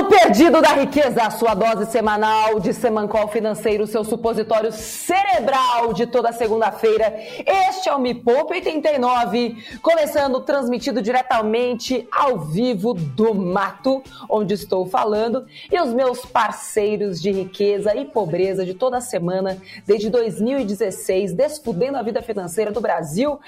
O elo perdido da riqueza, a sua dose semanal de Semancol Financeiro, seu supositório cerebral de toda segunda-feira. Este é o Me Poupe 89, começando transmitido diretamente ao vivo do mato, onde estou falando, e os meus parceiros de riqueza e pobreza de toda semana, desde 2016, desfudendo a vida financeira do Brasil.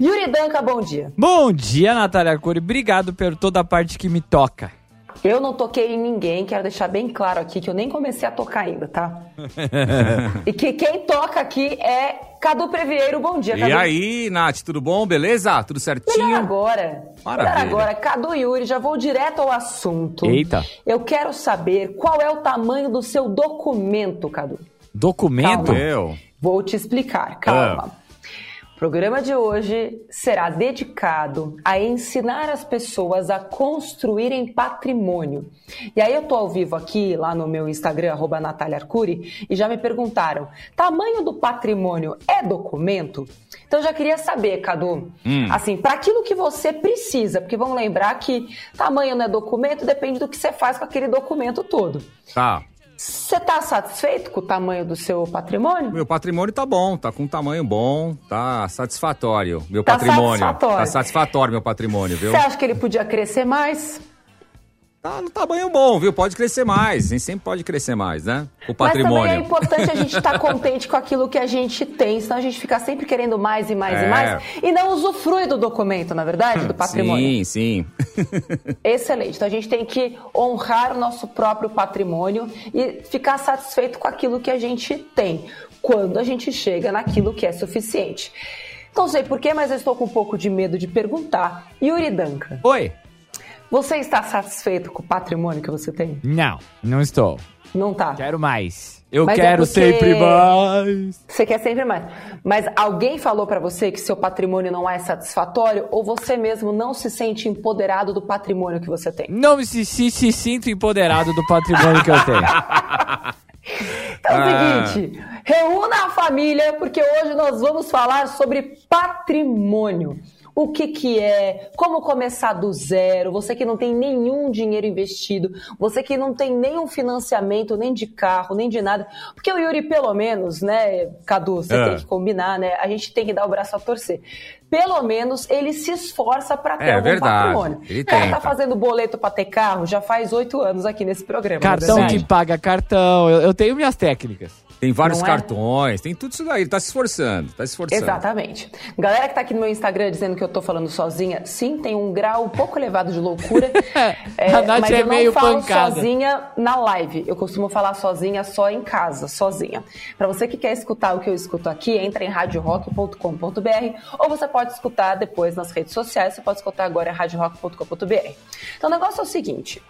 Yuri Danca, bom dia. Bom dia, Natália Arcuri. Obrigado por toda a parte que me toca. Eu não toquei em ninguém, quero deixar bem claro aqui que eu nem comecei a tocar ainda, tá? e que quem toca aqui é Cadu Previeiro. Bom dia, Cadu. E aí, Nath, tudo bom? Beleza? Tudo certinho? Melhor agora. Maravilha. Melhor agora. Cadu Yuri, já vou direto ao assunto. Eita. Eu quero saber qual é o tamanho do seu documento, Cadu. Documento? Calma. Eu. Vou te explicar, calma. O programa de hoje será dedicado a ensinar as pessoas a construírem patrimônio. E aí eu tô ao vivo aqui, lá no meu Instagram, arroba Natália Arcuri, e já me perguntaram, tamanho do patrimônio é documento? Então eu já queria saber, Cadu, assim, para aquilo que você precisa, porque vamos lembrar que tamanho não é documento, depende do que você faz com aquele documento todo. Tá. Você está satisfeito com o tamanho do seu patrimônio? Meu patrimônio tá bom, tá com um tamanho bom, tá satisfatório. Meu Tá patrimônio. satisfatório. Tá satisfatório meu patrimônio, viu? Você acha que ele podia crescer mais? Tá no tamanho bom, viu? Pode crescer mais. A gente sempre pode crescer mais, né? O Mas também é patrimônio. importante a gente estar contente com aquilo que a gente tem, senão a gente fica sempre querendo mais e mais e É. mais e não usufrui do documento, na verdade, do patrimônio. Sim, sim. Excelente. Então a gente tem que honrar o nosso próprio patrimônio e ficar satisfeito com aquilo que a gente tem, quando a gente chega naquilo que é suficiente. Não sei porquê, mas eu estou com um pouco de medo de perguntar. Yuri Danca, Oi? Você está satisfeito com o patrimônio que você tem? Não, não estou. Não tá. Quero mais. Eu Mas é quero porque- sempre mais. Você quer sempre mais. Mas alguém falou pra você que seu patrimônio não é satisfatório ou você mesmo não se sente empoderado do patrimônio que você tem? Não me se, se, se sinto empoderado do patrimônio que eu tenho. Então é Ah. o seguinte, reúna a família porque hoje nós vamos falar sobre patrimônio. O que que é, como começar do zero, você que não tem nenhum dinheiro investido, você que não tem nenhum financiamento, nem de carro, nem de nada. Porque o Yuri, pelo menos, né, Cadu, você É. tem que combinar, né? A gente tem que dar o braço a torcer. Pelo menos ele se esforça para ter É algum verdade, patrimônio. ele O cara tenta. tá fazendo boleto para ter carro já faz oito anos aqui nesse programa. é Cartão que paga cartão. Eu, eu tenho minhas técnicas. Tem vários Não é? cartões, tem tudo isso daí. Ele tá se esforçando, tá se esforçando. Exatamente. Galera que tá aqui no meu Instagram dizendo que eu tô falando sozinha, sim, tem um grau um pouco elevado de loucura. A Nath mas é eu não meio falo pancada. sozinha na live. Eu costumo falar sozinha só em casa, sozinha. Pra você que quer escutar o que eu escuto aqui, entra em radiorock.com.br ou você pode escutar depois nas redes sociais, você pode escutar agora em radiorock.com.br. Então o negócio é o seguinte.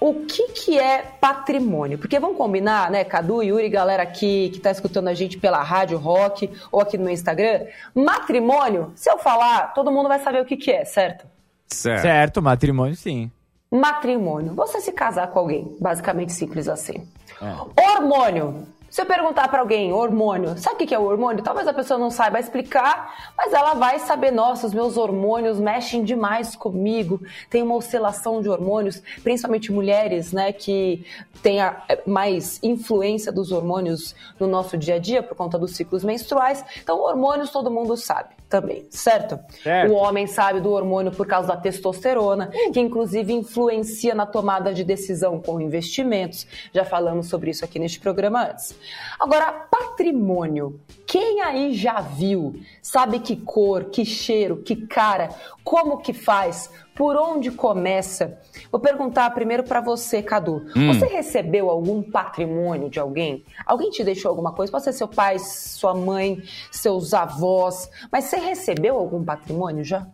O que, que é patrimônio? Porque vamos combinar, né, Cadu, Yuri, galera aqui que está escutando a gente pela Rádio Rock ou aqui no meu Instagram. Matrimônio, se eu falar, todo mundo vai saber o que, que é, certo? Certo. Certo, matrimônio sim. Matrimônio, você se casar com alguém, basicamente simples assim. É. Hormônio. Se eu perguntar pra alguém, hormônio, sabe o que é o hormônio? Talvez a pessoa não saiba explicar, mas ela vai saber, nossa, os meus hormônios mexem demais comigo, tem uma oscilação de hormônios, principalmente mulheres, né, que têm é, mais influência dos hormônios no nosso dia a dia por conta dos ciclos menstruais. Então, hormônios todo mundo sabe também, certo? Certo. O homem sabe do hormônio por causa da testosterona, que inclusive influencia na tomada de decisão com investimentos. Já falamos sobre isso aqui neste programa antes. Agora, patrimônio. Quem aí já viu? Sabe que cor, que cheiro, que cara, como que faz, por onde começa? Vou perguntar primeiro para você, Cadu. Você recebeu algum patrimônio de alguém? Alguém te deixou alguma coisa? Pode ser seu pai, sua mãe, seus avós. Mas você recebeu algum patrimônio já?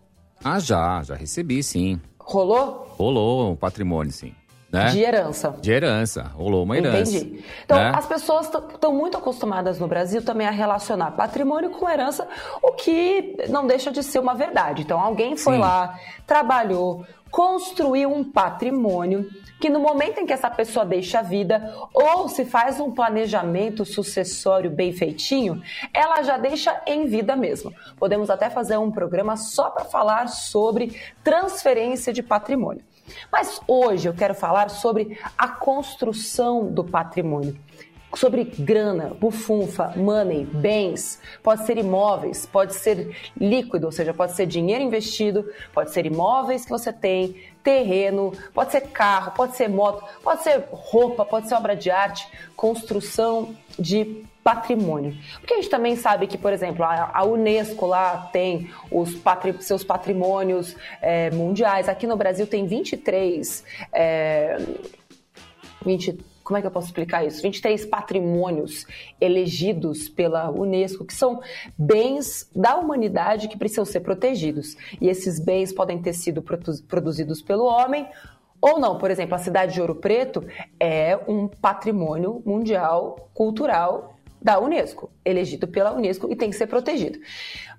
Ah, já, já recebi, sim. Rolou? Rolou um patrimônio, sim. Né? De herança. De herança. Rolou uma herança. Entendi. Então, né? as pessoas estão muito acostumadas no Brasil também a relacionar patrimônio com herança, o que não deixa de ser uma verdade. Então, alguém foi Sim. lá, trabalhou, construir um patrimônio que no momento em que essa pessoa deixa a vida ou se faz um planejamento sucessório bem feitinho, ela já deixa em vida mesmo. Podemos até fazer um programa só para falar sobre transferência de patrimônio. Mas hoje eu quero falar sobre a construção do patrimônio. Sobre grana, bufunfa, money, bens, pode ser imóveis, pode ser líquido, ou seja, pode ser dinheiro investido, pode ser imóveis que você tem, terreno, pode ser carro, pode ser moto, pode ser roupa, pode ser obra de arte, construção de patrimônio. Porque a gente também sabe que, por exemplo, a, Unesco lá tem os patri seus patrimônios é, mundiais. Aqui no Brasil tem 23. É, 23 como é que eu posso explicar isso? 23 patrimônios elegidos pela Unesco, que são bens da humanidade que precisam ser protegidos. E esses bens podem ter sido produzidos pelo homem ou não. Por exemplo, a cidade de Ouro Preto é um patrimônio mundial cultural da Unesco, elegido pela Unesco e tem que ser protegido.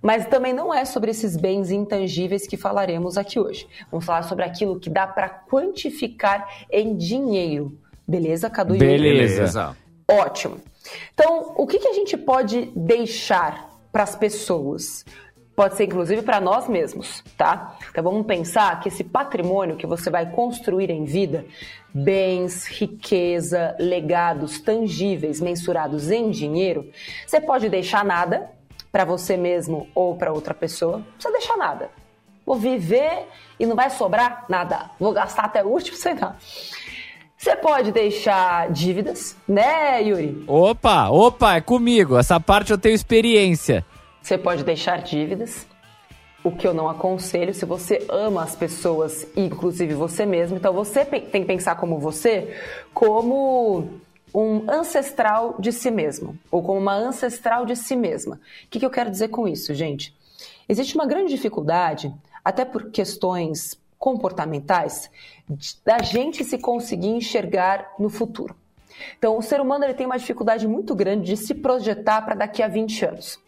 Mas também não é sobre esses bens intangíveis que falaremos aqui hoje. Vamos falar sobre aquilo que dá para quantificar em dinheiro. Beleza, Cadu? Beleza. Ótimo. Então, o que, que a gente pode deixar para as pessoas? Pode ser inclusive para nós mesmos, tá? Então vamos pensar que esse patrimônio que você vai construir em vida, bens, riqueza, legados tangíveis mensurados em dinheiro, você pode deixar nada para você mesmo ou para outra pessoa, não precisa deixar nada. Vou viver e não vai sobrar nada. Vou gastar até o último, lá. Você pode deixar dívidas, né, Yuri? Opa, opa, é comigo. Essa parte eu tenho experiência. Você pode deixar dívidas, o que eu não aconselho se você ama as pessoas, inclusive você mesmo. Então você tem que pensar como você, como um ancestral de si mesmo, ou como uma ancestral de si mesma. O que, que eu quero dizer com isso, gente? Existe uma grande dificuldade, até por questões comportamentais da gente se conseguir enxergar no futuro. Então, o ser humano ele tem uma dificuldade muito grande de se projetar para daqui a 20 anos.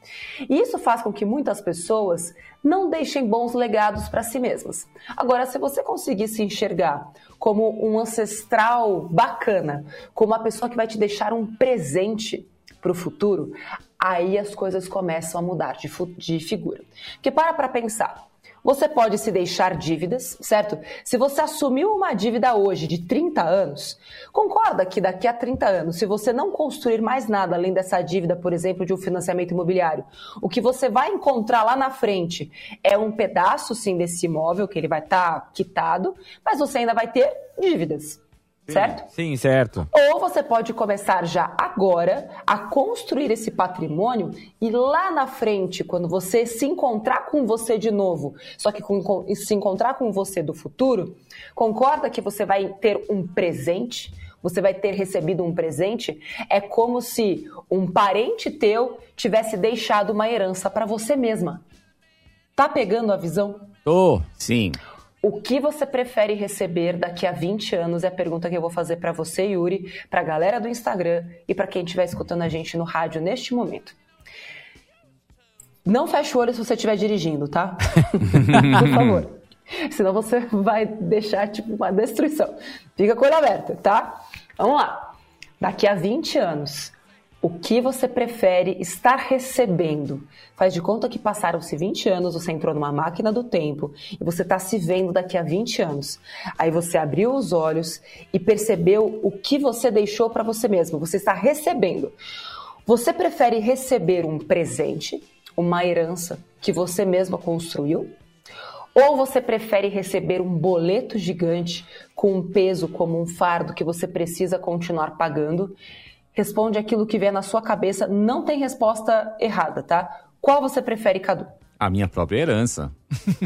E isso faz com que muitas pessoas não deixem bons legados para si mesmas. Agora, se você conseguir se enxergar como um ancestral bacana, como uma pessoa que vai te deixar um presente para o futuro, aí as coisas começam a mudar de, de figura. Porque para para pensar, você pode se deixar dívidas, certo? Se você assumiu uma dívida hoje de 30 anos, concorda que daqui a 30 anos, se você não construir mais nada além dessa dívida, por exemplo, de um financiamento imobiliário, o que você vai encontrar lá na frente é um pedaço, sim, desse imóvel, que ele vai estar tá quitado, mas você ainda vai ter dívidas certo? Sim, certo. Ou você pode começar já agora a construir esse patrimônio e lá na frente, quando você se encontrar com você de novo, só que com, se encontrar com você do futuro, concorda que você vai ter um presente? Você vai ter recebido um presente? É como se um parente teu tivesse deixado uma herança para você mesma. Tá pegando a visão? Tô, sim. O que você prefere receber daqui a 20 anos é a pergunta que eu vou fazer para você, Yuri, para a galera do Instagram e para quem estiver escutando a gente no rádio neste momento. Não feche o olho se você estiver dirigindo, tá? Por favor. Senão você vai deixar tipo uma destruição. Fica com o olho aberto, tá? Vamos lá. Daqui a 20 anos, o que você prefere estar recebendo? Faz de conta que passaram-se 20 anos, você entrou numa máquina do tempo e você está se vendo daqui a 20 anos. Aí você abriu os olhos e percebeu o que você deixou para você mesmo. Você está recebendo. Você prefere receber um presente, uma herança que você mesma construiu? Ou você prefere receber um boleto gigante com um peso como um fardo que você precisa continuar pagando? Responde aquilo que vier na sua cabeça, não tem resposta errada, tá? Qual você prefere, Cadu? A minha própria herança.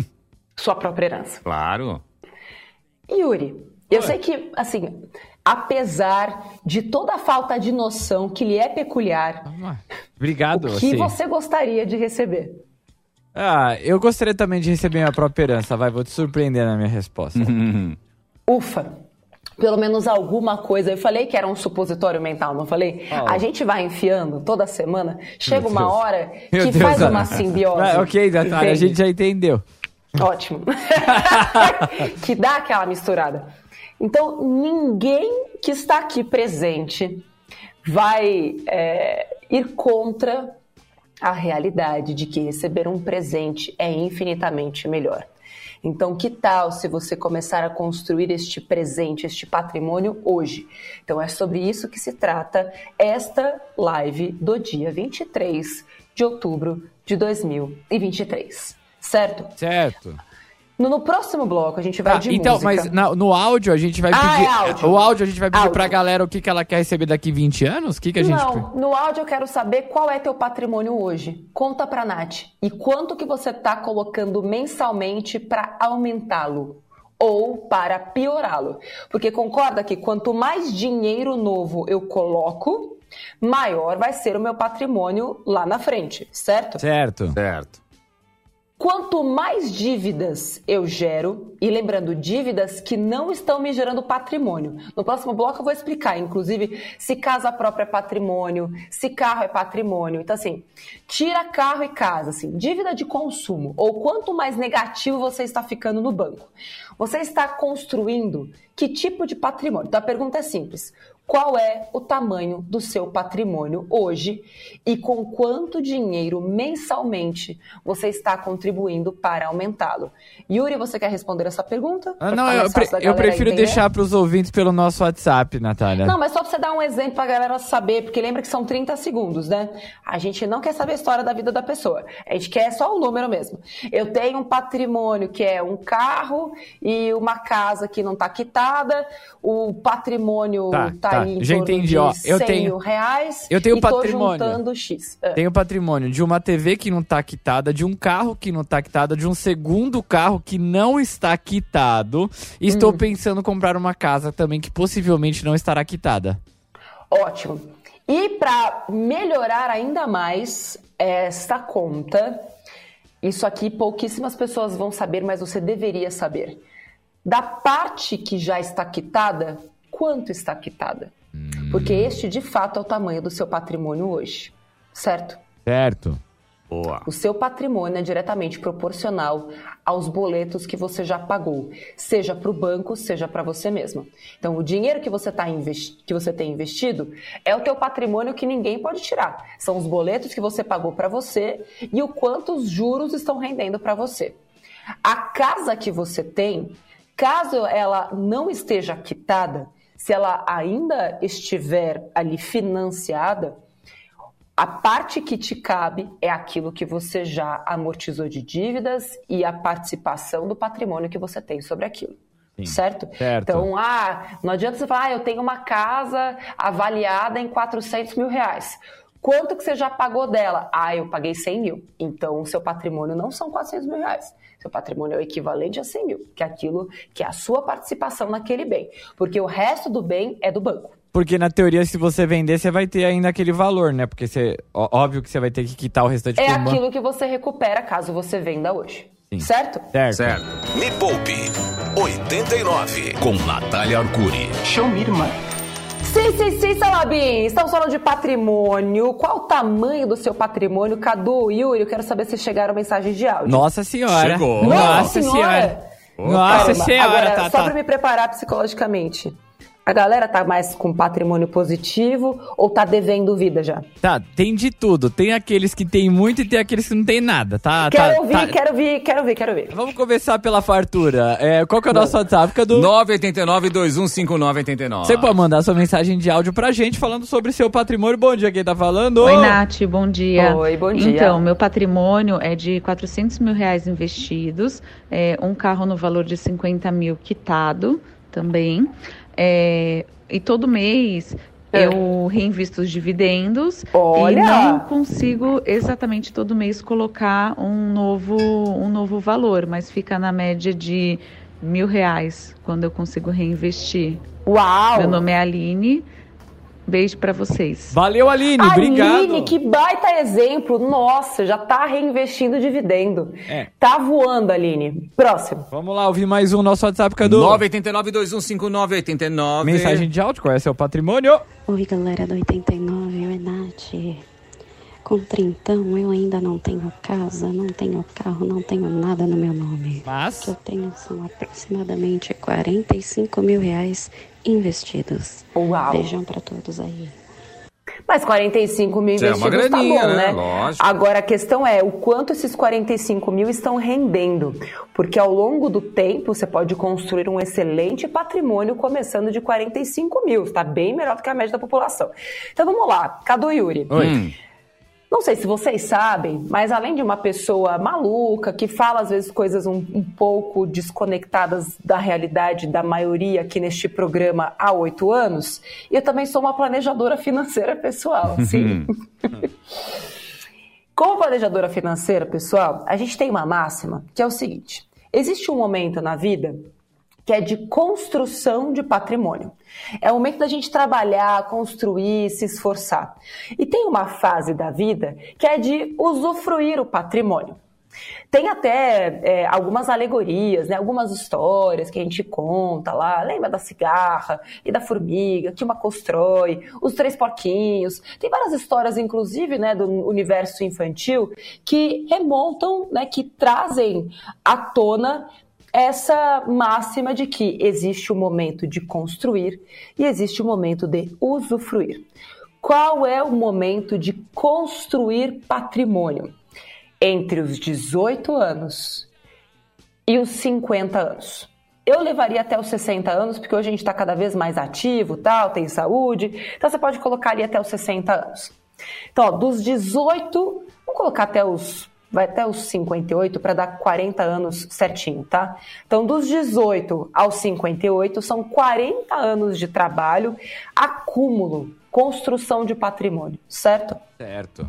Sua própria herança. Claro. Yuri, eu sei que, assim, apesar de toda a falta de noção que lhe é peculiar, obrigado. O que assim. você gostaria de receber? Ah, eu gostaria também de receber minha própria herança. Vai, vou te surpreender na minha resposta. Ufa pelo menos alguma coisa. Eu falei que era um supositório mental, não falei? Oh. A gente vai enfiando toda semana, chega uma hora que Meu faz Deus, uma simbiose. Ah, ok, Natália, a gente já entendeu. Ótimo. que dá aquela misturada. Então, ninguém que está aqui presente vai é, ir contra a realidade de que receber um presente é infinitamente melhor. Então, que tal se você começar a construir este presente, este patrimônio hoje? Então, é sobre isso que se trata esta live do dia 23 de outubro de 2023. Certo? Certo. No, no próximo bloco a gente vai Tá, de então, música. mas na- no áudio a gente vai Ah, pedir. é áudio. O áudio a gente vai pedir Áudio. pra galera o que, que ela quer receber daqui 20 anos? O que, que a gente. Não, no áudio eu quero saber qual é teu patrimônio hoje. Conta pra Nath. E quanto que você tá colocando mensalmente para aumentá-lo ou para piorá-lo? Porque concorda que quanto mais dinheiro novo eu coloco, maior vai ser o meu patrimônio lá na frente, certo? Certo. Certo. Quanto mais dívidas eu gero, e lembrando, dívidas que não estão me gerando patrimônio. No próximo bloco eu vou explicar, inclusive, se casa própria é patrimônio, se carro é patrimônio. Então, assim, tira carro e casa, assim, dívida de consumo, ou quanto mais negativo você está ficando no banco. Você está construindo que tipo de patrimônio? Então a pergunta é simples. Qual é o tamanho do seu patrimônio hoje e com quanto dinheiro mensalmente você está contribuindo para aumentá-lo? Yuri, você quer responder essa pergunta? Ah, não, eu, pre- eu prefiro deixar pros ouvintes pelo nosso WhatsApp, Natália. Não, mas só pra você dar um exemplo pra galera saber, porque lembra que são 30 segundos, né? A gente não quer saber a história da vida da pessoa. A gente quer só o número mesmo. Eu tenho um patrimônio que é um carro e uma casa que não tá quitada. O patrimônio Tá, tá, tá. Já entendi, ó. Eu 100 tenho- reais. eu tenho patrimônio. X. Ah. Tem o patrimônio de uma TV que não tá quitada, de um carro que não tá quitado, de um segundo carro que não está quitado. E Hum. estou pensando em comprar uma casa também que possivelmente não estará quitada. Ótimo. E para melhorar ainda mais esta conta, isso aqui pouquíssimas pessoas vão saber, mas você deveria saber. Da parte que já está quitada, quanto está quitada? Porque este de fato é o tamanho do seu patrimônio hoje, certo? Certo. Boa. O seu patrimônio é diretamente proporcional aos boletos que você já pagou, seja para o banco, seja para você mesmo. Então, o dinheiro que você, tá que você tem investido é o teu patrimônio que ninguém pode tirar. São os boletos que você pagou para você e o quanto os juros estão rendendo para você. A casa que você tem, caso ela não esteja quitada, se ela ainda estiver ali financiada, a parte que te cabe é aquilo que você já amortizou de dívidas e a participação do patrimônio que você tem sobre aquilo. Certo? Certo. Então, ah, não adianta você falar, ah, eu tenho uma casa avaliada em 400 mil reais. Quanto que você já pagou dela? Ah, eu paguei 100 mil. Então, o seu patrimônio não são 400 mil reais. Seu patrimônio é o equivalente a 100 mil, que é aquilo que é a sua participação naquele bem. Porque o resto do bem é do banco. Porque na teoria, se você vender, você vai ter ainda aquele valor, né? Porque você. Óbvio que você vai ter que quitar o restante É banco. aquilo que você recupera caso você venda hoje. Sim. Certo? Certo. Certo. Me Poupe 89 com Natália Arcuri. Show me, irmã. Sim, sim, sim, Salabim. Estamos falando de patrimônio. Qual o tamanho do seu patrimônio? Cadu, Yuri, eu quero saber se chegaram mensagens de áudio. Nossa senhora. Chegou. Nossa, senhora. Nossa Caramba. senhora, Agora, tá, só tá. pra me preparar psicologicamente. A galera tá mais com patrimônio positivo ou tá devendo vida já? Tá, tem de tudo. Tem aqueles que tem muito e tem aqueles que não tem nada, tá? Quero tá, ouvir, tá. quero ouvir, quero ouvir, quero ouvir. Vamos começar pela fartura. É, qual que é o nosso WhatsApp, Cadu? 989-215989. Você pode mandar sua mensagem de áudio pra gente falando sobre seu patrimônio. Bom dia, quem tá falando? Oi, Nath, bom dia. Oi, bom dia. Então, meu patrimônio é de 400 mil reais investidos, é, um carro no valor de 50 mil quitado também. É, e todo mês É. eu reinvisto os dividendos Olha! e não consigo exatamente todo mês colocar um novo, um novo valor, mas fica na média de mil reais quando eu consigo reinvestir. Uau! Meu nome é Aline. Beijo pra vocês. Valeu, Aline. Obrigado. Aline, que baita exemplo. Nossa, já tá reinvestindo dividendo. É. Tá voando, Aline. Próximo. Vamos lá, ouvir mais um nosso WhatsApp, Cadu. 989-215989. Mensagem de áudio, qual é seu patrimônio? Oi, galera do 89, oi, Nath. com trintão eu ainda não tenho casa, não tenho carro, não tenho nada no meu nome. Mas. O que eu tenho são aproximadamente 45 mil reais investidos. Uau! Beijão pra todos aí. Mas 45 mil É uma investidos tá graninha, bom, né? né? Lógico. Agora a questão é o quanto esses 45 mil estão rendendo. Porque ao longo do tempo você pode construir um excelente patrimônio começando de 45 mil. Está bem melhor do que a média da população. Então vamos lá, Cadu e Yuri. Oi. Hum. Não sei se vocês sabem, mas além de uma pessoa maluca, que fala às vezes coisas um, um pouco desconectadas da realidade da maioria aqui neste programa há oito anos, eu também sou uma planejadora financeira pessoal, sim. Como planejadora financeira pessoal, a gente tem uma máxima que é o seguinte: existe um momento na vida que é de construção de patrimônio. É o momento da gente trabalhar, construir, se esforçar. E tem uma fase da vida que é de usufruir o patrimônio. Tem até é, algumas alegorias, né? algumas histórias que a gente conta lá. Lembra da cigarra e da formiga que uma constrói, os três porquinhos. Tem várias histórias, inclusive, né, do universo infantil que remontam, né, que trazem à tona essa máxima de que existe o momento de construir e existe o momento de usufruir. Qual é o momento de construir patrimônio? Entre os 18 anos e os 50 anos. Eu levaria até os 60 anos, porque hoje a gente está cada vez mais ativo, tal, tem saúde. Então você pode colocar ali até os 60 anos. Então, ó, dos 18, vamos colocar até os vai até os 58 para dar 40 anos certinho, tá? Então, dos 18 aos 58 são 40 anos de trabalho, acúmulo, construção de patrimônio, certo? Certo.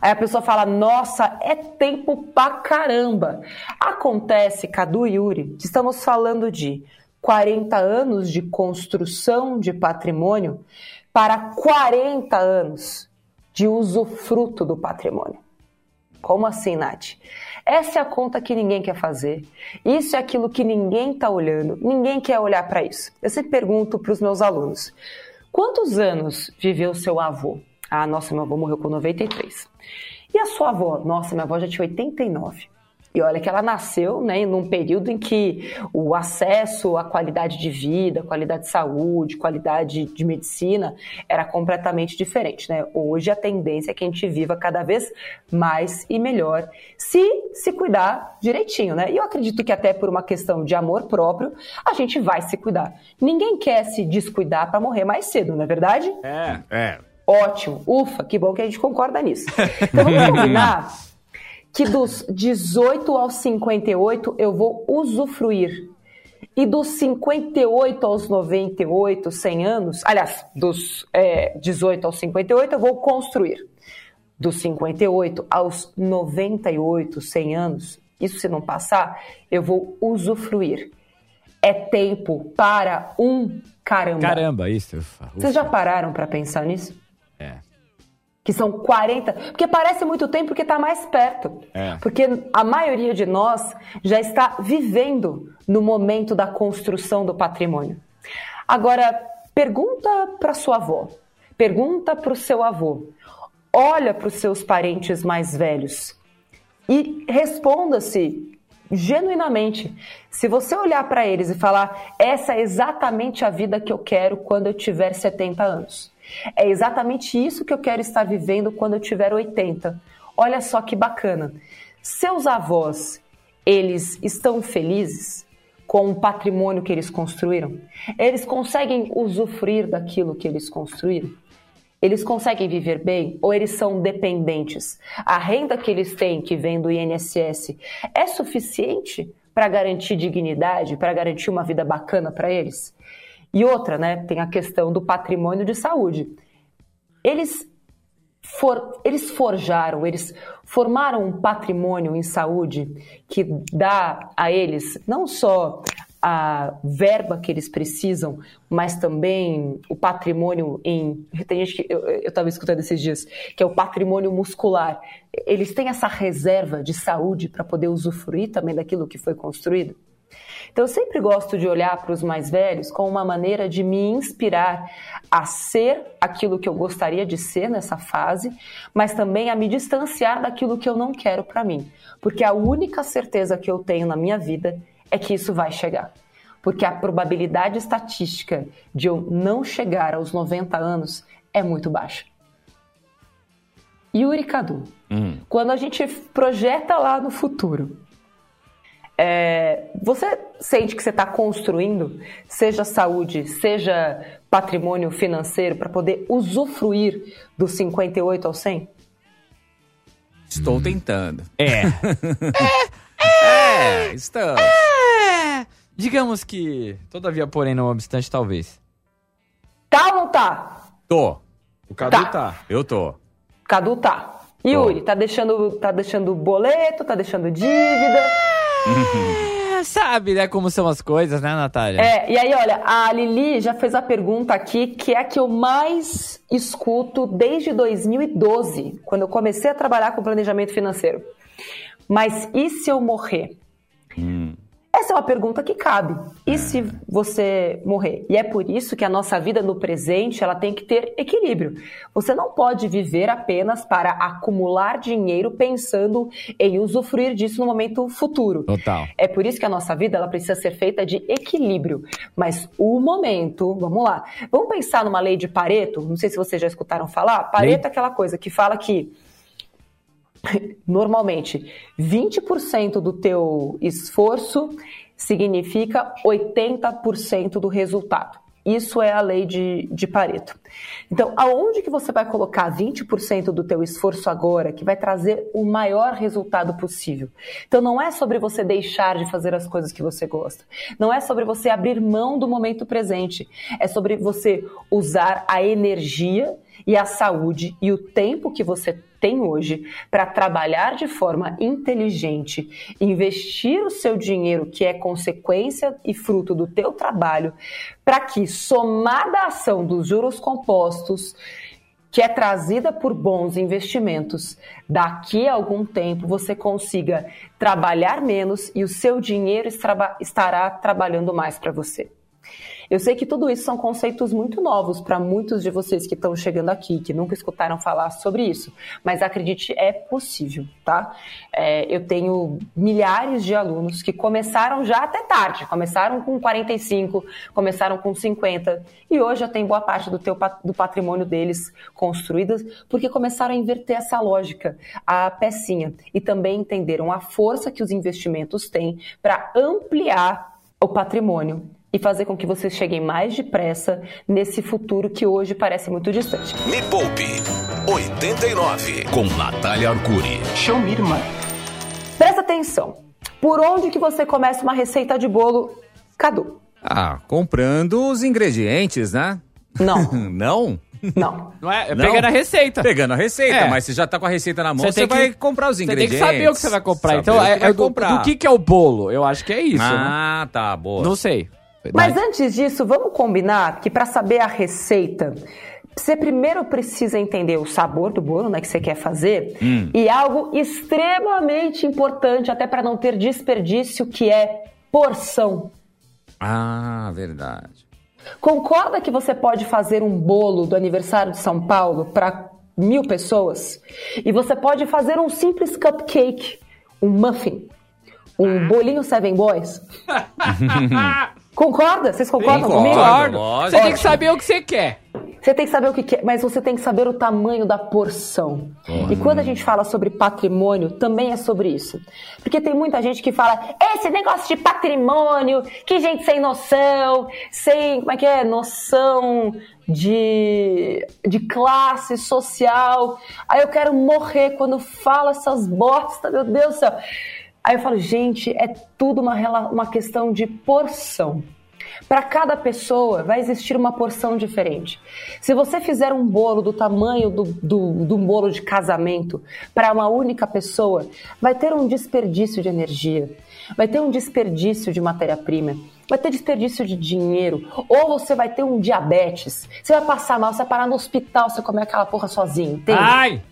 Aí a pessoa fala: Nossa, é tempo pra caramba. Acontece, Cadu e Yuri, que estamos falando de 40 anos de construção de patrimônio para 40 anos de usufruto do patrimônio. Como assim, Nath? Essa é a conta que ninguém quer fazer. Isso é aquilo que ninguém está olhando. Ninguém quer olhar para isso. Eu sempre pergunto para os meus alunos: quantos anos viveu seu avô? Ah, nossa, meu avô morreu com 93. E a sua avó? Nossa, minha avó já tinha 89. E olha que ela nasceu né, num período em que o acesso à qualidade de vida, qualidade de saúde, qualidade de medicina era completamente diferente. Né? Hoje a tendência é que a gente viva cada vez mais e melhor se se cuidar direitinho. Né? E eu acredito que até por uma questão de amor próprio, a gente vai se cuidar. Ninguém quer se descuidar para morrer mais cedo, não é verdade? É, é. Ótimo, ufa, que bom que a gente concorda nisso. Então vamos combinar que dos 18 aos 58 eu vou usufruir. E dos 58 aos 98, 100 anos, aliás, dos é, 18 aos 58 eu vou construir. Dos 58 aos 98, 100 anos, isso se não passar, eu vou usufruir. É tempo para um caramba. Caramba, isso. Ufa, Vocês já pararam para pensar nisso? Que são 40, porque parece muito tempo porque está mais perto. É. Porque a maioria de nós já está vivendo no momento da construção do patrimônio. Agora, pergunta para sua avó, pergunta para o seu avô, olha para os seus parentes mais velhos e responda-se genuinamente. Se você olhar para eles e falar, essa é exatamente a vida que eu quero quando eu tiver 70 anos. É exatamente isso que eu quero estar vivendo quando eu tiver 80. Olha só que bacana. Seus avós, eles estão felizes com o patrimônio que eles construíram? Eles conseguem usufruir daquilo que eles construíram? Eles conseguem viver bem ou eles são dependentes? A renda que eles têm, que vem do INSS, é suficiente para garantir dignidade, para garantir uma vida bacana para eles? E outra, né, tem a questão do patrimônio de saúde. Eles, for, eles forjaram, eles formaram um patrimônio em saúde que dá a eles não só a verba que eles precisam, mas também o patrimônio em. Tem gente que eu estava escutando esses dias, que é o patrimônio muscular. Eles têm essa reserva de saúde para poder usufruir também daquilo que foi construído? Então, eu sempre gosto de olhar para os mais velhos como uma maneira de me inspirar a ser aquilo que eu gostaria de ser nessa fase, mas também a me distanciar daquilo que eu não quero para mim. Porque a única certeza que eu tenho na minha vida é que isso vai chegar. Porque a probabilidade estatística de eu não chegar aos 90 anos é muito baixa. Yuri Cadu, hum. quando a gente projeta lá no futuro, é, você sente que você está construindo, seja saúde, seja patrimônio financeiro, para poder usufruir dos 58 ao 100? Estou tentando. É. é, é, é, estamos. É. Digamos que, todavia, porém, não obstante, talvez. Tá ou não tá? Tô. O Cadu tá. tá. Eu tô. Cadu tá. Yuri, tá deixando, tá deixando boleto, tá deixando dívida. É, sabe, né, como são as coisas, né, Natália? É, e aí, olha, a Lili já fez a pergunta aqui, que é a que eu mais escuto desde 2012, quando eu comecei a trabalhar com planejamento financeiro. Mas e se eu morrer? Essa é uma pergunta que cabe. E se você morrer? E é por isso que a nossa vida no presente ela tem que ter equilíbrio. Você não pode viver apenas para acumular dinheiro pensando em usufruir disso no momento futuro. Total. É por isso que a nossa vida ela precisa ser feita de equilíbrio. Mas o momento, vamos lá. Vamos pensar numa lei de Pareto. Não sei se vocês já escutaram falar. Pareto lei? é aquela coisa que fala que normalmente 20% do teu esforço significa 80% do resultado. Isso é a lei de, de Pareto. Então, aonde que você vai colocar 20% do teu esforço agora que vai trazer o maior resultado possível? Então, não é sobre você deixar de fazer as coisas que você gosta. Não é sobre você abrir mão do momento presente. É sobre você usar a energia e a saúde e o tempo que você tem hoje para trabalhar de forma inteligente, investir o seu dinheiro, que é consequência e fruto do teu trabalho, para que, somada à ação dos juros compostos, que é trazida por bons investimentos, daqui a algum tempo você consiga trabalhar menos e o seu dinheiro estará trabalhando mais para você. Eu sei que tudo isso são conceitos muito novos para muitos de vocês que estão chegando aqui, que nunca escutaram falar sobre isso, mas acredite, é possível, tá? É, eu tenho milhares de alunos que começaram já até tarde, começaram com 45, começaram com 50 e hoje já tem boa parte do, teu, do patrimônio deles construídas porque começaram a inverter essa lógica, a pecinha. E também entenderam a força que os investimentos têm para ampliar o patrimônio e fazer com que vocês cheguem mais depressa nesse futuro que hoje parece muito distante. Me Poupe 89 com Natália Arcuri. Show me, irmã. Presta atenção. Por onde que você começa uma receita de bolo, Cadu? Ah, comprando os ingredientes, né? Não. Não? Não. Não é? é pegando a receita. Pegando a receita, é. mas você já tá com a receita na mão, você, você vai que, comprar os ingredientes. Você tem que saber o que você vai comprar. então, é, é do, do, que, que é o bolo? Eu acho que é isso. Ah, né? tá, boa. Não sei. Mas antes disso, vamos combinar que para saber a receita, você primeiro precisa entender o sabor do bolo, né, que você quer fazer, hum. e algo extremamente importante, até para não ter desperdício, que é porção. Ah, verdade. Concorda que você pode fazer um bolo do aniversário de São Paulo para mil pessoas? E você pode fazer um simples cupcake, um muffin, um bolinho Seven Boys? Concorda? Vocês concordam comigo? Concordo. Você tem que saber o que você quer. Você tem que saber o que quer, mas você tem que saber o tamanho da porção. E quando a gente fala sobre patrimônio, também é sobre isso. Porque tem muita gente que fala, esse negócio de patrimônio, que gente sem noção, sem, como é que é, noção de, de classe social. Aí eu quero morrer quando fala essas bostas, meu Deus do céu. Aí eu falo, gente, é tudo uma, uma questão de porção. Para cada pessoa vai existir uma porção diferente. Se você fizer um bolo do tamanho do, do, do bolo de casamento para uma única pessoa, vai ter um desperdício de energia, vai ter um desperdício de matéria-prima, vai ter desperdício de dinheiro, ou você vai ter um diabetes, você vai passar mal, você vai parar no hospital, você comer aquela porra sozinho, entende? Ai!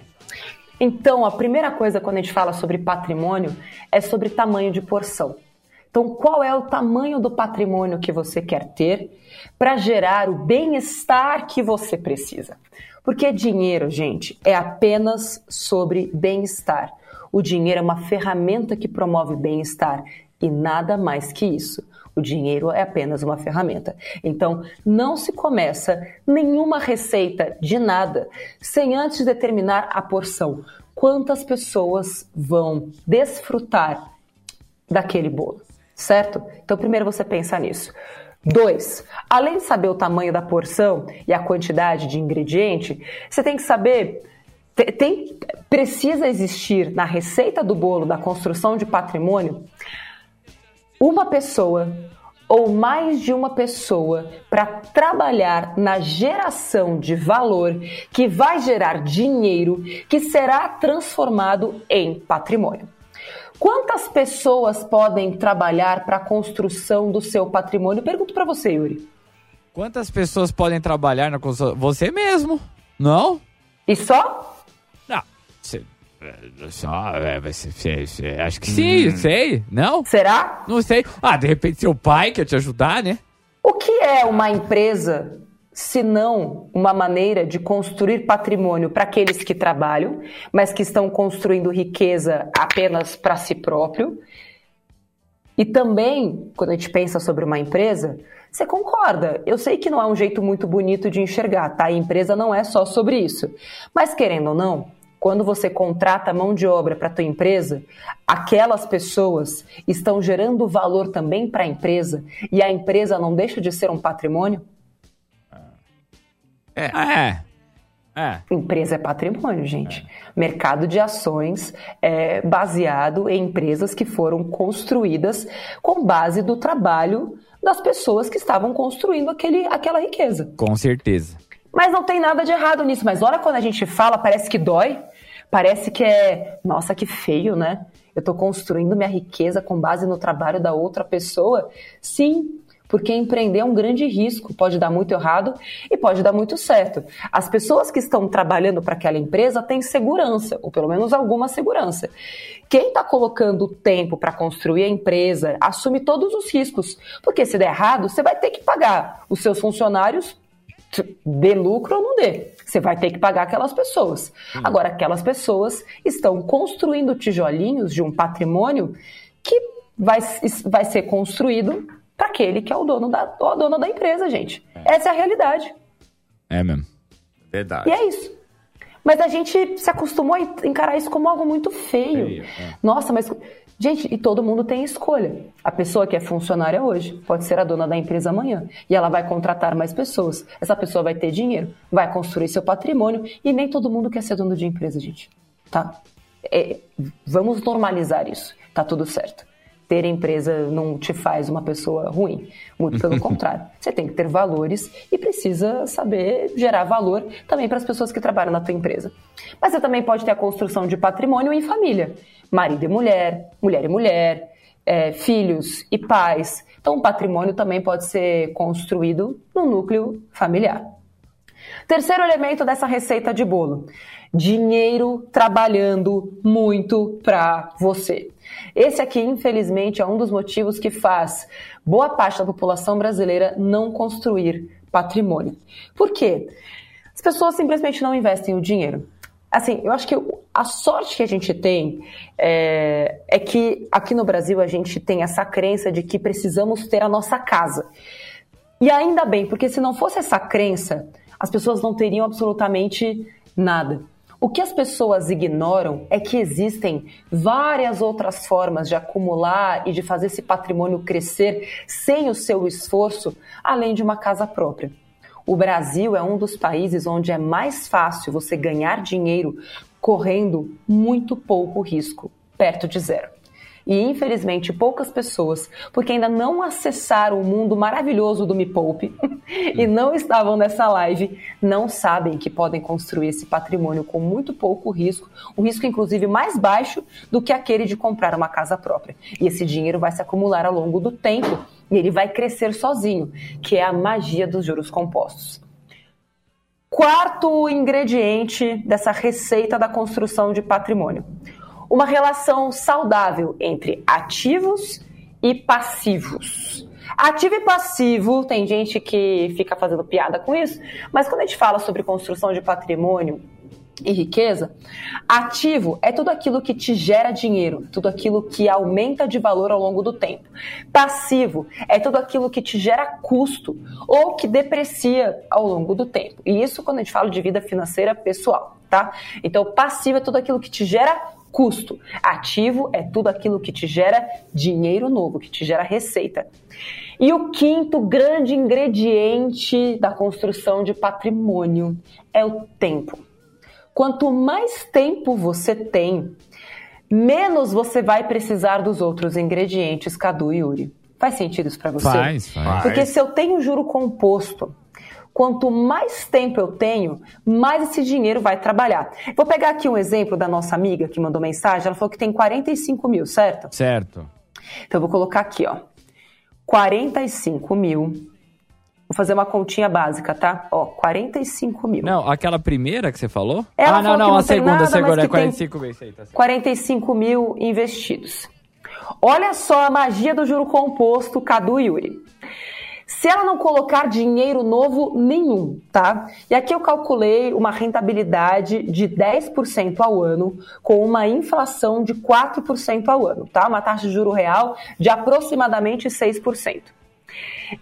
Então, a primeira coisa quando a gente fala sobre patrimônio é sobre tamanho de porção. Então, qual é o tamanho do patrimônio que você quer ter para gerar o bem-estar que você precisa? Porque dinheiro, gente, é apenas sobre bem-estar. O dinheiro é uma ferramenta que promove bem-estar e nada mais que isso. O dinheiro é apenas uma ferramenta. Então, não se começa nenhuma receita de nada sem antes determinar a porção. Quantas pessoas vão desfrutar daquele bolo? certo? Então, primeiro você pensa nisso. Dois, além de saber o tamanho da porção e a quantidade de ingrediente, você tem que saber. Tem, precisa existir na receita do bolo, da construção de patrimônio, uma pessoa ou mais de uma pessoa para trabalhar na geração de valor que vai gerar dinheiro que será transformado em patrimônio. Quantas pessoas podem trabalhar para a construção do seu patrimônio? Pergunto para você, Yuri. Quantas pessoas podem trabalhar na construção? Você mesmo, não? E só? Você, é, só, é, você, acho que sim, hum. sei. Não? Será? Não sei. Ah, de repente seu pai quer te ajudar, né? O que é uma empresa se não uma maneira de construir patrimônio para aqueles que trabalham, mas que estão construindo riqueza apenas para si próprio. E também, quando a gente pensa sobre uma empresa, você concorda. Eu sei que não é um jeito muito bonito de enxergar, tá? A empresa não é só sobre isso. Mas querendo ou não, quando você contrata mão de obra para a tua empresa, aquelas pessoas estão gerando valor também para a empresa e a empresa não deixa de ser um patrimônio? É. É. É. Empresa é patrimônio, gente. É. Mercado de ações é baseado em empresas que foram construídas com base do trabalho das pessoas que estavam construindo aquele, aquela riqueza. Com certeza. Mas não tem nada de errado nisso. Mas olha quando a gente fala, parece que dói. Parece que é. Nossa, que feio, né? Eu estou construindo minha riqueza com base no trabalho da outra pessoa. Sim, porque empreender é um grande risco, pode dar muito errado e pode dar muito certo. As pessoas que estão trabalhando para aquela empresa têm segurança, ou pelo menos alguma segurança. Quem está colocando tempo para construir a empresa assume todos os riscos, porque se der errado, você vai ter que pagar os seus funcionários dê lucro ou não dê. Você vai ter que pagar aquelas pessoas. Agora, aquelas pessoas estão construindo tijolinhos de um patrimônio que vai, vai ser construído para aquele que é o dono da, a dona da empresa, gente. É. Essa é a realidade. É mesmo. Verdade. E é isso. Mas a gente se acostumou a encarar isso como algo muito feio. feio é. Nossa, mas. Gente, e todo mundo tem escolha. A pessoa que é funcionária hoje pode ser a dona da empresa amanhã. E ela vai contratar mais pessoas. Essa pessoa vai ter dinheiro, vai construir seu patrimônio. E nem todo mundo quer ser dono de empresa, gente. Tá? É, vamos normalizar isso. Tá tudo certo ter empresa não te faz uma pessoa ruim. Muito pelo contrário. Você tem que ter valores e precisa saber gerar valor também para as pessoas que trabalham na tua empresa. Mas você também pode ter a construção de patrimônio em família. Marido e mulher, mulher e mulher, é, filhos e pais. Então, o patrimônio também pode ser construído no núcleo familiar. Terceiro elemento dessa receita de bolo: dinheiro trabalhando muito para você. Esse aqui, infelizmente, é um dos motivos que faz boa parte da população brasileira não construir patrimônio. Por quê? As pessoas simplesmente não investem o dinheiro. Assim, eu acho que a sorte que a gente tem é, é que aqui no Brasil a gente tem essa crença de que precisamos ter a nossa casa. E ainda bem, porque se não fosse essa crença, as pessoas não teriam absolutamente nada. O que as pessoas ignoram é que existem várias outras formas de acumular e de fazer esse patrimônio crescer sem o seu esforço, além de uma casa própria. O Brasil é um dos países onde é mais fácil você ganhar dinheiro correndo muito pouco risco, perto de zero. E infelizmente poucas pessoas, porque ainda não acessaram o mundo maravilhoso do Me Poupe e não estavam nessa live, não sabem que podem construir esse patrimônio com muito pouco risco, um risco inclusive mais baixo do que aquele de comprar uma casa própria. E esse dinheiro vai se acumular ao longo do tempo e ele vai crescer sozinho, que é a magia dos juros compostos. Quarto ingrediente dessa receita da construção de patrimônio uma relação saudável entre ativos e passivos. Ativo e passivo, tem gente que fica fazendo piada com isso, mas quando a gente fala sobre construção de patrimônio e riqueza, ativo é tudo aquilo que te gera dinheiro, tudo aquilo que aumenta de valor ao longo do tempo. Passivo é tudo aquilo que te gera custo ou que deprecia ao longo do tempo. E isso quando a gente fala de vida financeira pessoal, tá? Então, passivo é tudo aquilo que te gera custo. Ativo é tudo aquilo que te gera dinheiro novo, que te gera receita. E o quinto grande ingrediente da construção de patrimônio é o tempo. Quanto mais tempo você tem, menos você vai precisar dos outros ingredientes, Cadu e Yuri. Faz sentido isso para você? Faz, faz. Porque se eu tenho juro composto, quanto mais tempo eu tenho, mais esse dinheiro vai trabalhar. Vou pegar aqui um exemplo da nossa amiga que mandou mensagem. Ela falou que tem 45 mil, certo? Certo. Então eu vou colocar aqui, ó. 45 mil. Vou fazer uma continha básica, tá? Ó, 45 mil. Não, aquela primeira que você falou? Ela ah, não, não, não a segunda, nada, a segunda é que tem 45 mil. Isso aí, tá certo. 45 mil investidos. Olha só a magia do juro composto, Cadu e Yuri. Se ela não colocar dinheiro novo nenhum, tá? E aqui eu calculei uma rentabilidade de 10% ao ano, com uma inflação de 4% ao ano, tá? Uma taxa de juro real de aproximadamente 6%.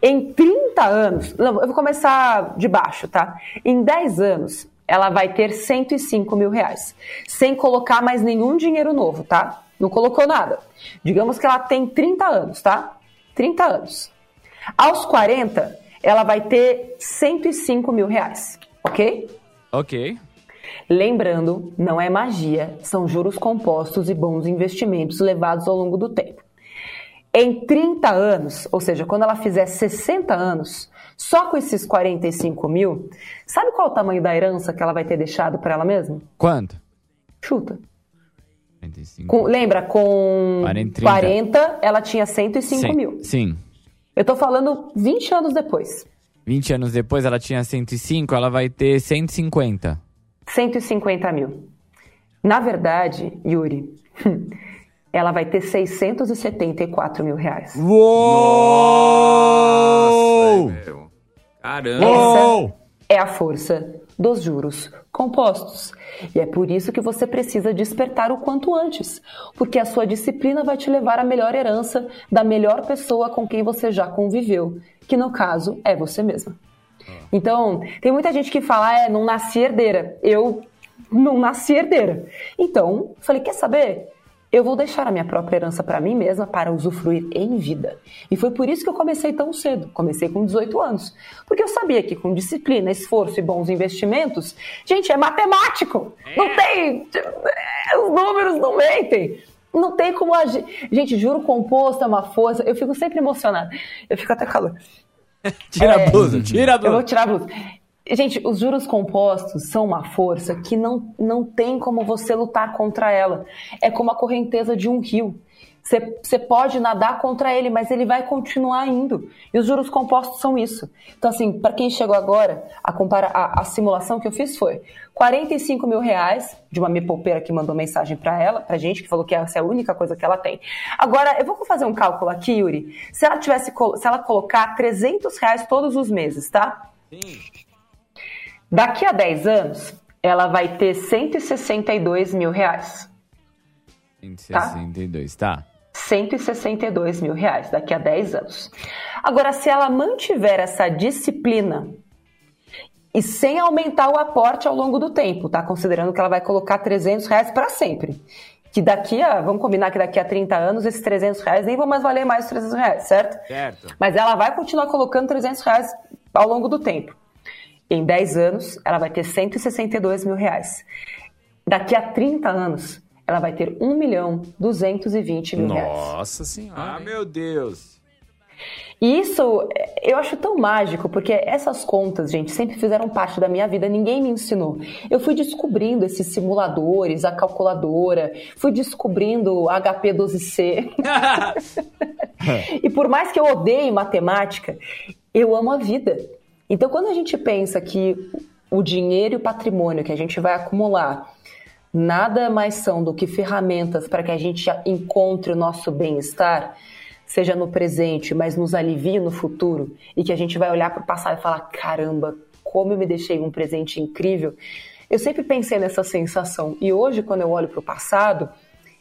Em 30 anos, não, eu vou começar de baixo, tá? Em 10 anos, ela vai ter 105 mil reais, sem colocar mais nenhum dinheiro novo, tá? Não colocou nada. Digamos que ela tem 30 anos, tá? 30 anos. Aos 40, ela vai ter 105 mil reais, ok? Ok. Lembrando, não é magia, são juros compostos e bons investimentos levados ao longo do tempo. Em 30 anos, ou seja, quando ela fizer 60 anos, só com esses 45 mil, sabe qual é o tamanho da herança que ela vai ter deixado para ela mesma? Quanto? Chuta. 45. Com- lembra, com 40, 40, ela tinha 105 Sim, mil. Sim. Eu tô falando 20 anos depois. 20 anos depois ela tinha 105, ela vai ter 150. 150 mil. Na verdade, Yuri, ela vai ter 674 mil reais. Uou! Meu. Caramba! Essa é a força dos juros compostos. E é por isso que você precisa despertar o quanto antes, porque a sua disciplina vai te levar à melhor herança da melhor pessoa com quem você já conviveu, que no caso é você mesma. Então, tem muita gente que fala, é, não nasci herdeira. Eu não nasci herdeira. Então, falei, quer saber? Eu vou deixar a minha própria herança para mim mesma para usufruir em vida. E foi por isso que eu comecei tão cedo. Comecei com 18 anos. Porque eu sabia que com disciplina, esforço e bons investimentos, gente, é matemático. Não tem. Os números não mentem. Não tem como agir. Gente, juro composto é uma força. Eu fico sempre emocionada. Eu fico até calor. Tira É. a blusa, tira a Eu vou blusa. tirar a blusa. Gente, os juros compostos são uma força que não, não tem como você lutar contra ela. É como a correnteza de um rio. Você, pode nadar contra ele, mas ele vai continuar indo. E os juros compostos são isso. Então, assim, para quem chegou agora, a, compara a, a simulação que eu fiz foi 45 mil reais de uma poupeira que mandou mensagem para ela, pra gente, que falou que essa é a única coisa que ela tem. Agora, eu vou fazer um cálculo aqui, Yuri. Se ela tivesse, se ela colocar 300 reais todos os meses, tá? Daqui a 10 anos, ela vai ter 162 mil reais. 162, tá. 162 mil reais daqui a 10 anos. Agora, se ela mantiver essa disciplina e sem aumentar o aporte ao longo do tempo, tá? Considerando que ela vai colocar 300 reais para sempre. Que daqui a, vamos combinar que daqui a 30 anos, esses 300 reais nem vão mais valer mais os 300 reais, certo? Certo. Mas ela vai continuar colocando 300 reais ao longo do tempo. Em 10 anos, ela vai ter 162 mil reais. Daqui a 30 anos, ela vai ter 1 milhão 220 mil reais. Nossa senhora. Ah, meu Deus. E isso eu acho tão mágico, porque essas contas, gente, sempre fizeram parte da minha vida, ninguém me ensinou. Eu fui descobrindo esses simuladores, a calculadora, fui descobrindo HP12C. e por mais que eu odeie matemática, eu amo a vida. Então, quando a gente pensa que o dinheiro e o patrimônio que a gente vai acumular nada mais são do que ferramentas para que a gente encontre o nosso bem-estar, seja no presente, mas nos alivie no futuro, e que a gente vai olhar para o passado e falar: caramba, como eu me deixei um presente incrível. Eu sempre pensei nessa sensação, e hoje, quando eu olho para o passado,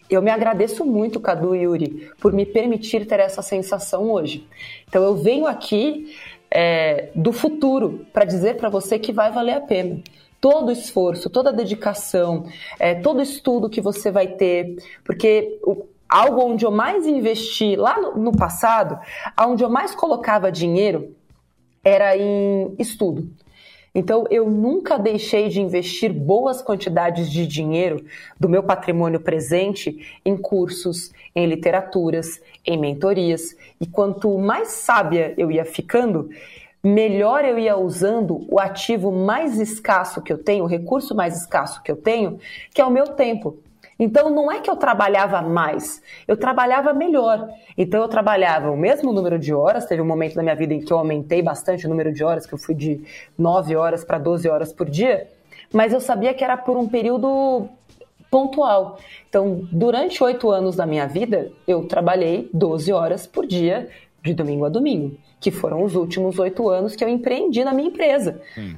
eu me agradeço muito, Cadu e Yuri, por me permitir ter essa sensação hoje. Então, eu venho aqui é, do futuro para dizer para você que vai valer a pena todo esforço, toda dedicação, é, todo estudo que você vai ter, porque o, algo onde eu mais investi lá no, no passado, onde eu mais colocava dinheiro, era em estudo. Então, eu nunca deixei de investir boas quantidades de dinheiro do meu patrimônio presente em cursos, em literaturas, em mentorias. E quanto mais sábia eu ia ficando, melhor eu ia usando o ativo mais escasso que eu tenho, o recurso mais escasso que eu tenho, que é o meu tempo. Então não é que eu trabalhava mais, eu trabalhava melhor. Então eu trabalhava o mesmo número de horas, teve um momento na minha vida em que eu aumentei bastante o número de horas, que eu fui de 9 horas para 12 horas por dia, mas eu sabia que era por um período pontual. Então, durante oito anos da minha vida, eu trabalhei 12 horas por dia, de domingo a domingo que foram os últimos oito anos que eu empreendi na minha empresa. Hum.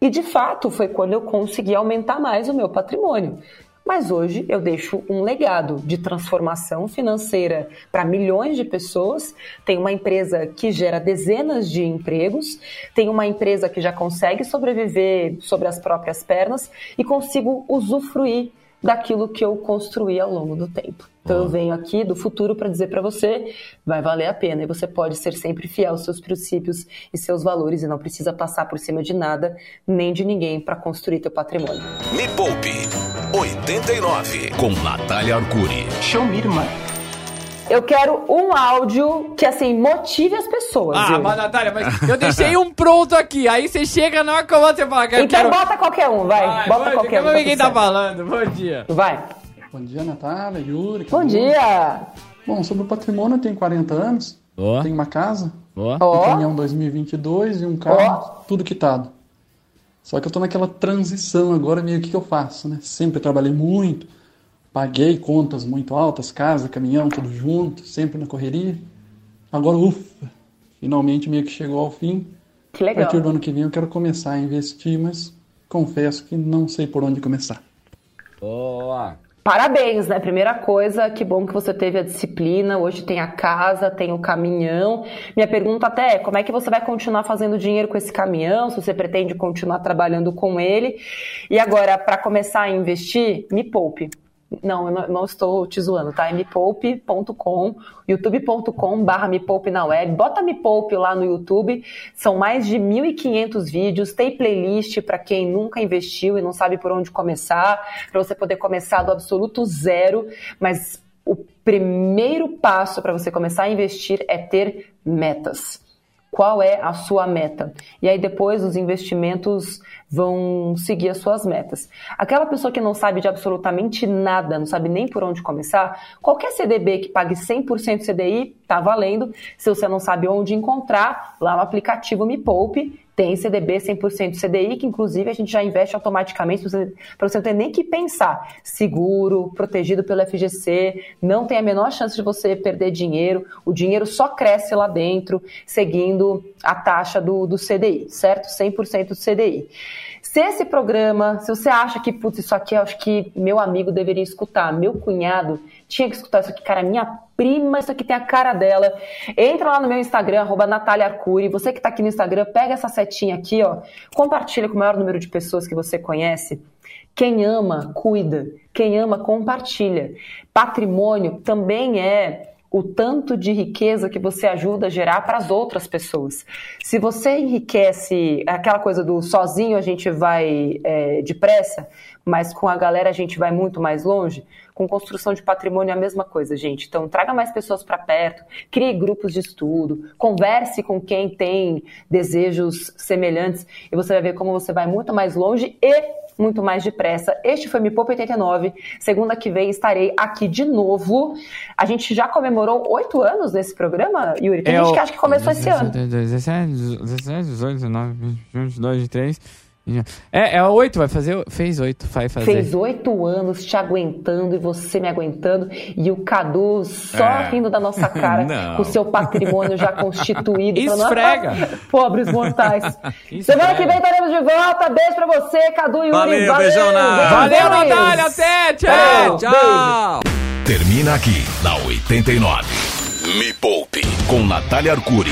E de fato foi quando eu consegui aumentar mais o meu patrimônio. Mas hoje eu deixo um legado de transformação financeira para milhões de pessoas. Tem uma empresa que gera dezenas de empregos, tem uma empresa que já consegue sobreviver sobre as próprias pernas e consigo usufruir daquilo que eu construí ao longo do tempo. Então eu venho aqui do futuro para dizer para você, vai valer a pena e você pode ser sempre fiel aos seus princípios e seus valores e não precisa passar por cima de nada nem de ninguém para construir teu patrimônio. Me Poupe 89 com Natália Arcuri. Show me, irmã. Eu quero um áudio que, assim, motive as pessoas. Ah, mas Natália, mas eu deixei um pronto aqui. Aí você chega na hora que você fala que Então quero... bota qualquer um, vai. vai bota qualquer um. Vamos ver quem tá falando. Bom dia. Vai. Bom dia, Natália, Yuri. Bom dia! Bom, sobre o patrimônio, eu tenho 40 anos. Oh. Tenho uma casa. Oh. Um caminhão 2022 e um carro, oh. tudo quitado. Só que eu tô naquela transição agora, meio que, que eu faço, né? Sempre trabalhei muito, paguei contas muito altas, casa, caminhão, tudo junto, sempre na correria. Agora, ufa, finalmente meio que chegou ao fim. Que legal. A partir do ano que vem eu quero começar a investir, mas confesso que não sei por onde começar. Boa! Parabéns, né? Primeira coisa, que bom que você teve a disciplina. Hoje tem a casa, tem o caminhão. Minha pergunta até é: como é que você vai continuar fazendo dinheiro com esse caminhão? Se você pretende continuar trabalhando com ele? E agora, para começar a investir, me poupe. Não, eu não, estou te zoando, tá? É mepoupe.com, youtube.com barra mepoupe na web. Bota Me Poupe lá no YouTube. São mais de 1.500 vídeos. Tem playlist para quem nunca investiu e não sabe por onde começar, para você poder começar do absoluto zero. Mas o primeiro passo para você começar a investir é ter metas qual é a sua meta. E aí depois os investimentos vão seguir as suas metas. Aquela pessoa que não sabe de absolutamente nada, não sabe nem por onde começar, qualquer CDB que pague 100% CDI tá valendo. Se você não sabe onde encontrar, lá no aplicativo Me Poupe tem CDB 100% CDI, que inclusive a gente já investe automaticamente para você não ter nem que pensar. Seguro, protegido pelo FGC, não tem a menor chance de você perder dinheiro, o dinheiro só cresce lá dentro, seguindo a taxa do, do CDI, certo? 100% do CDI. Se esse programa, se você acha que, putz, isso aqui acho que meu amigo deveria escutar, meu cunhado tinha que escutar isso aqui, cara, minha prima, isso aqui tem a cara dela. Entra lá no meu Instagram, arroba Natália Arcuri. Você que tá aqui no Instagram, pega essa setinha aqui, ó, compartilha com o maior número de pessoas que você conhece. Quem ama, cuida. Quem ama, compartilha. Patrimônio também é o tanto de riqueza que você ajuda a gerar para as outras pessoas. Se você enriquece, aquela coisa do sozinho a gente vai é, depressa, mas com a galera a gente vai muito mais longe, com construção de patrimônio é a mesma coisa, gente. Então, traga mais pessoas para perto, crie grupos de estudo, converse com quem tem desejos semelhantes e você vai ver como você vai muito mais longe e muito mais depressa. Este foi Me Poupa 89. Segunda que vem estarei aqui de novo. A gente já comemorou oito anos nesse programa, Yuri. Tem é gente o... que acha que começou 17, esse ano. 17, 17, 18, 19, 20, 22, 23. É, é oito, vai fazer. Fez oito, vai fazer. Fez oito anos te aguentando e você me aguentando. E o Cadu só É. rindo da nossa cara, Não. com o seu patrimônio já constituído. Esfrega. "Ah, Pobres mortais. Esfrega. Semana que vem estaremos de volta. Beijo pra você, Cadu e Yuri. Valeu, beijão. Valeu, Luiz. Natália, até, tchau! É, Beijo. tchau! Termina aqui na 89. Me Poupe com Natália Arcuri.